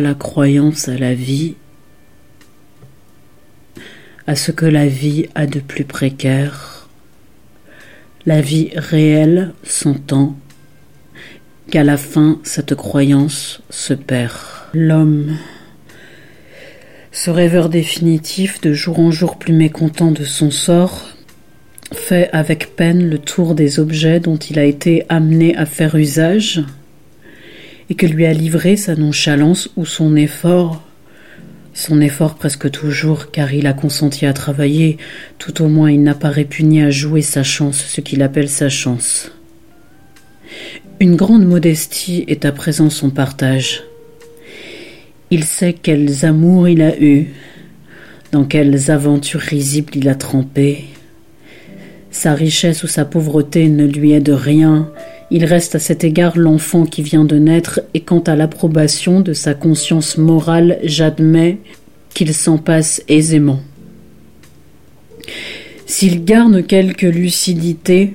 La croyance à la vie, à ce que la vie a de plus précaire, la vie réelle s'entend, qu'à la fin cette croyance se perd. L'homme, ce rêveur définitif, de jour en jour plus mécontent de son sort, fait avec peine le tour des objets dont il a été amené à faire usage, et que lui a livré sa nonchalance ou son effort, son effort presque toujours, car il a consenti à travailler, tout au moins il n'a pas répugné à jouer sa chance, ce qu'il appelle sa chance. Une grande modestie est à présent son partage. Il sait quels amours il a eus, dans quelles aventures risibles il a trempé. Sa richesse ou sa pauvreté ne lui est rien, il reste à cet égard l'enfant qui vient de naître, et quant à l'approbation de sa conscience morale, j'admets qu'il s'en passe aisément. S'il garde quelque lucidité,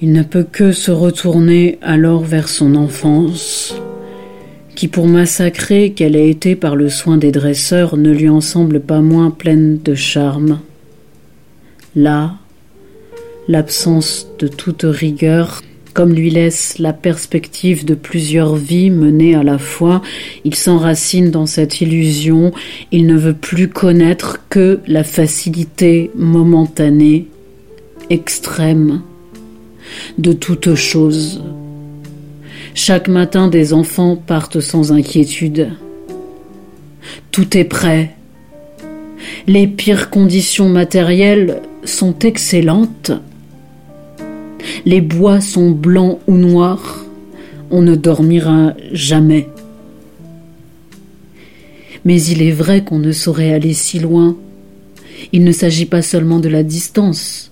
il ne peut que se retourner alors vers son enfance, qui pour massacrer qu'elle ait été par le soin des dresseurs ne lui en semble pas moins pleine de charme. Là, l'absence de toute rigueur, comme lui laisse la perspective de plusieurs vies menées à la fois, il s'enracine dans cette illusion, il ne veut plus connaître que la facilité momentanée, extrême, de toute chose. Chaque matin des enfants partent sans inquiétude. Tout est prêt. Les pires conditions matérielles sont excellentes les bois sont blancs ou noirs, on ne dormira jamais. Mais il est vrai qu'on ne saurait aller si loin. Il ne s'agit pas seulement de la distance.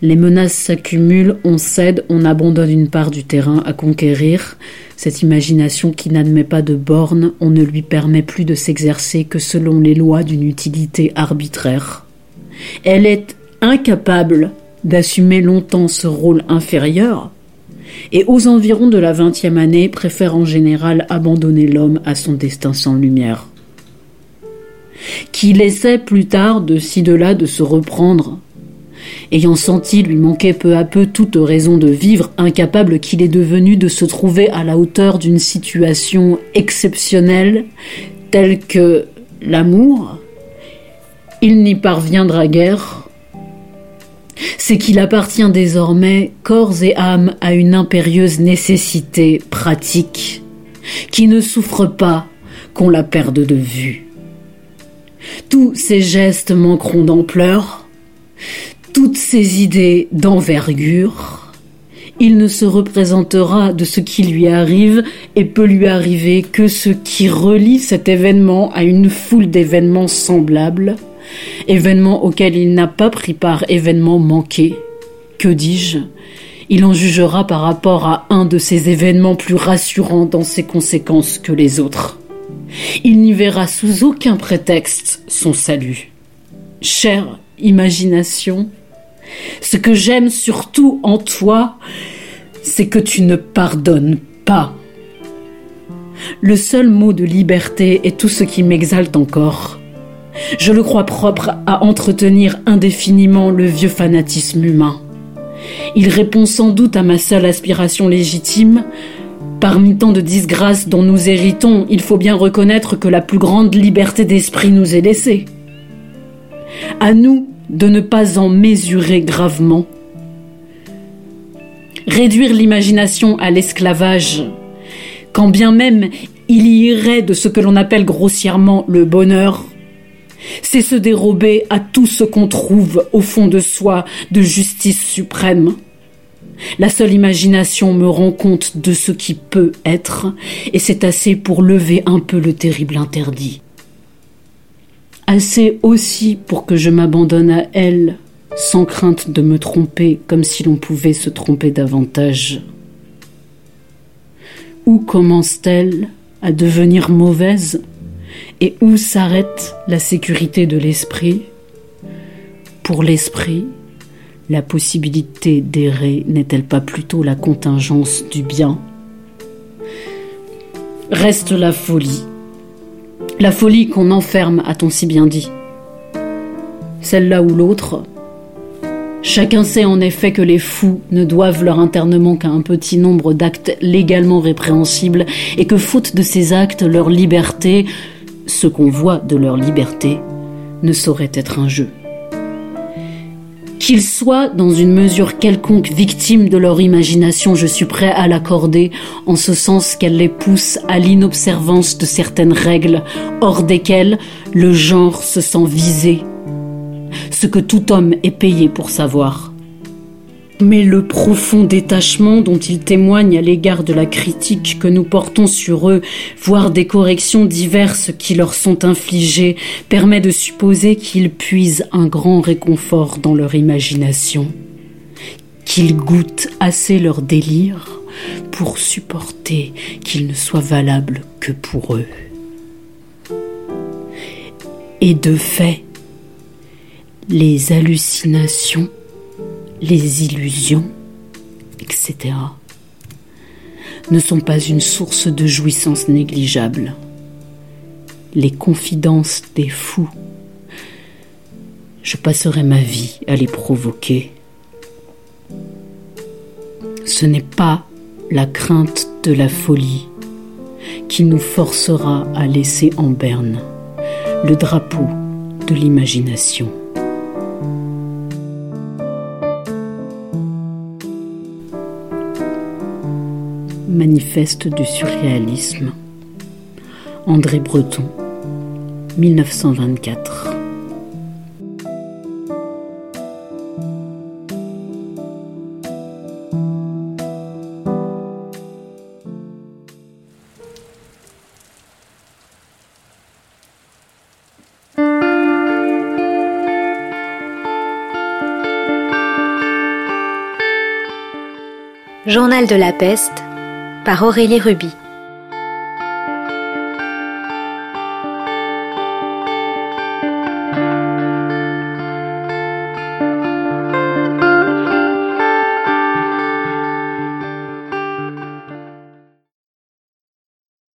Les menaces s'accumulent, on cède, on abandonne une part du terrain à conquérir. Cette imagination qui n'admet pas de bornes, on ne lui permet plus de s'exercer que selon les lois d'une utilité arbitraire. Elle est incapable d'assumer longtemps ce rôle inférieur, et aux environs de la vingtième année préfère en général abandonner l'homme à son destin sans lumière. Qui laissait plus tard de ci de là de se reprendre, ayant senti lui manquer peu à peu toute raison de vivre, incapable qu'il est devenu de se trouver à la hauteur d'une situation exceptionnelle telle que l'amour, il n'y parviendra guère c'est qu'il appartient désormais corps et âme à une impérieuse nécessité pratique qui ne souffre pas qu'on la perde de vue. Tous ces gestes manqueront d'ampleur, toutes ces idées d'envergure, il ne se représentera de ce qui lui arrive et peut lui arriver que ce qui relie cet événement à une foule d'événements semblables, événement auquel il n'a pas pris part, événement manqué. Que dis-je? Il en jugera par rapport à un de ces événements plus rassurants dans ses conséquences que les autres. Il n'y verra sous aucun prétexte son salut. Chère imagination, ce que j'aime surtout en toi, c'est que tu ne pardonnes pas. Le seul mot de liberté est tout ce qui m'exalte encore. Je le crois propre à entretenir indéfiniment le vieux fanatisme humain. Il répond sans doute à ma seule aspiration légitime. Parmi tant de disgrâces dont nous héritons, il faut bien reconnaître que la plus grande liberté d'esprit nous est laissée. À nous de ne pas en mesurer gravement. Réduire l'imagination à l'esclavage, quand bien même il y irait de ce que l'on appelle grossièrement le bonheur, c'est se dérober à tout ce qu'on trouve au fond de soi de justice suprême. La seule imagination me rend compte de ce qui peut être, et c'est assez pour lever un peu le terrible interdit. Assez aussi pour que je m'abandonne à elle, sans crainte de me tromper comme si l'on pouvait se tromper davantage. Où commence-t-elle à devenir mauvaise? Et où s'arrête la sécurité de l'esprit? Pour l'esprit, la possibilité d'errer n'est-elle pas plutôt la contingence du bien? Reste la folie. La folie qu'on enferme, a-t-on si bien dit? Celle-là ou l'autre? Chacun sait en effet que les fous ne doivent leur internement qu'à un petit nombre d'actes légalement répréhensibles et que faute de ces actes, leur liberté, ce qu'on voit de leur liberté, ne saurait être un jeu qu'ils soient dans une mesure quelconque victimes de leur imagination, je suis prêt à l'accorder, en ce sens qu'elle les pousse à l'inobservance de certaines règles, hors desquelles le genre se sent visé. Ce que tout homme est payé pour savoir mais le profond détachement dont ils témoignent à l'égard de la critique que nous portons sur eux, voire des corrections diverses qui leur sont infligées, permet de supposer qu'ils puisent un grand réconfort dans leur imagination, qu'ils goûtent assez leur délire pour supporter qu'il ne soit valable que pour eux. Et de fait, les hallucinations les illusions, etc., ne sont pas une source de jouissance négligeable. Les confidences des fous, je passerai ma vie à les provoquer. Ce n'est pas la crainte de la folie qui nous forcera à laisser en berne le drapeau de l'imagination. Manifeste du surréalisme. André Breton, 1924. Journal de la peste par Aurélie Ruby.